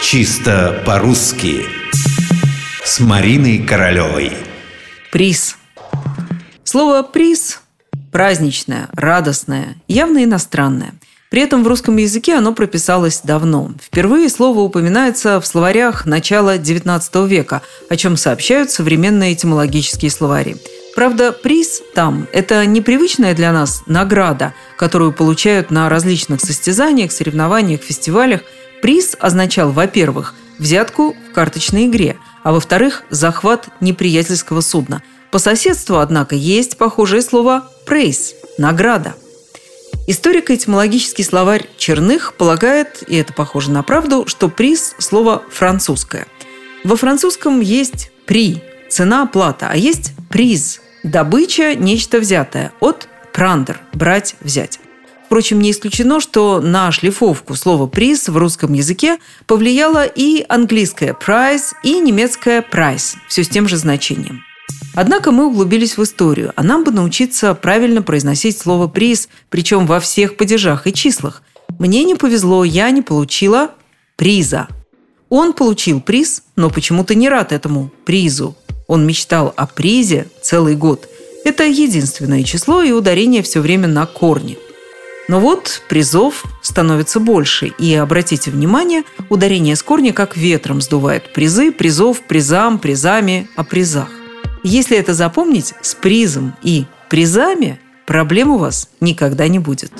Чисто по-русски С Мариной Королевой Приз Слово «приз» праздничное, радостное, явно иностранное. При этом в русском языке оно прописалось давно. Впервые слово упоминается в словарях начала XIX века, о чем сообщают современные этимологические словари – Правда, приз там – это непривычная для нас награда, которую получают на различных состязаниях, соревнованиях, фестивалях. Приз означал, во-первых, взятку в карточной игре, а во-вторых, захват неприятельского судна. По соседству, однако, есть похожее слово «прейс» – награда. Историко-этимологический словарь Черных полагает, и это похоже на правду, что приз – слово французское. Во французском есть «при» – цена, оплата, а есть «приз» Добыча – нечто взятое. От прандер – брать, взять. Впрочем, не исключено, что на шлифовку слова «приз» в русском языке повлияло и английское «prize», и немецкое «price», все с тем же значением. Однако мы углубились в историю, а нам бы научиться правильно произносить слово «приз», причем во всех падежах и числах. Мне не повезло, я не получила приза. Он получил приз, но почему-то не рад этому призу. Он мечтал о призе целый год. Это единственное число, и ударение все время на корне. Но вот призов становится больше. И обратите внимание, ударение с корня как ветром сдувает призы, призов, призам, призами, о призах. Если это запомнить, с призом и призами проблем у вас никогда не будет.